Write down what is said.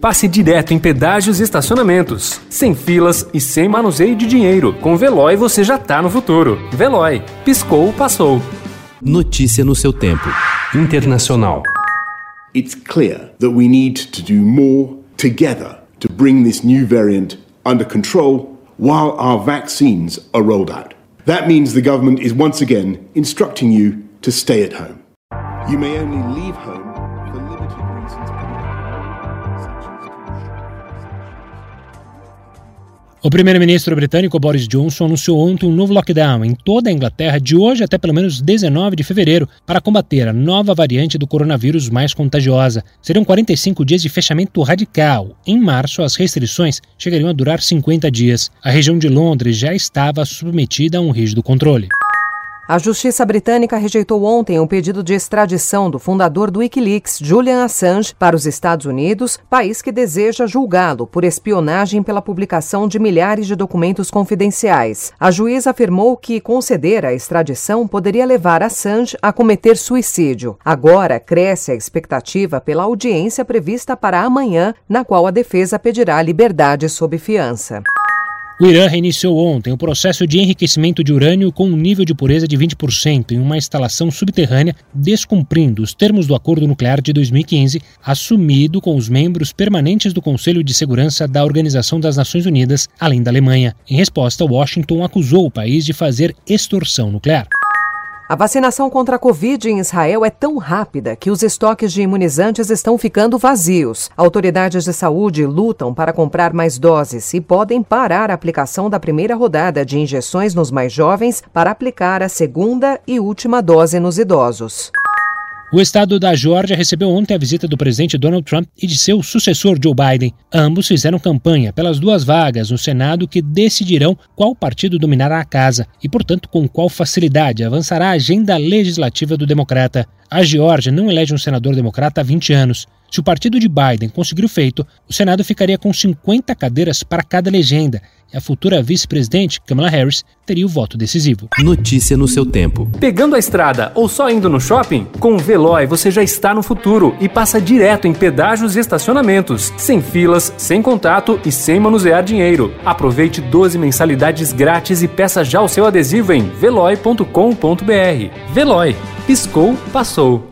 passe direto em pedágios e estacionamentos, sem filas e sem manuseio de dinheiro. Com Veloy você já tá no futuro. Veloy, piscou, passou. Notícia no seu tempo. Internacional. It's clear that we need to do more together to bring this new variant under control while our vaccines are rolled out. That means the government is once again instructing you to stay at home. You may only leave home O primeiro-ministro britânico Boris Johnson anunciou ontem um novo lockdown em toda a Inglaterra de hoje até pelo menos 19 de fevereiro para combater a nova variante do coronavírus mais contagiosa. Seriam 45 dias de fechamento radical. Em março, as restrições chegariam a durar 50 dias. A região de Londres já estava submetida a um rígido controle. A justiça britânica rejeitou ontem um pedido de extradição do fundador do Wikileaks, Julian Assange, para os Estados Unidos, país que deseja julgá-lo por espionagem pela publicação de milhares de documentos confidenciais. A juíza afirmou que conceder a extradição poderia levar Assange a cometer suicídio. Agora cresce a expectativa pela audiência prevista para amanhã, na qual a defesa pedirá liberdade sob fiança. O Irã reiniciou ontem o processo de enriquecimento de urânio com um nível de pureza de 20% em uma instalação subterrânea, descumprindo os termos do acordo nuclear de 2015, assumido com os membros permanentes do Conselho de Segurança da Organização das Nações Unidas, além da Alemanha. Em resposta, Washington acusou o país de fazer extorsão nuclear. A vacinação contra a Covid em Israel é tão rápida que os estoques de imunizantes estão ficando vazios. Autoridades de saúde lutam para comprar mais doses e podem parar a aplicação da primeira rodada de injeções nos mais jovens para aplicar a segunda e última dose nos idosos. O estado da Geórgia recebeu ontem a visita do presidente Donald Trump e de seu sucessor Joe Biden. Ambos fizeram campanha pelas duas vagas no Senado que decidirão qual partido dominará a casa e, portanto, com qual facilidade avançará a agenda legislativa do democrata. A Geórgia não elege um senador democrata há 20 anos. Se o partido de Biden conseguir o feito, o Senado ficaria com 50 cadeiras para cada legenda e a futura vice-presidente, Kamala Harris, teria o voto decisivo. Notícia no seu tempo. Pegando a estrada ou só indo no shopping? Com o Veloy você já está no futuro e passa direto em pedágios e estacionamentos, sem filas, sem contato e sem manusear dinheiro. Aproveite 12 mensalidades grátis e peça já o seu adesivo em veloy.com.br. Veloy. Piscou, passou.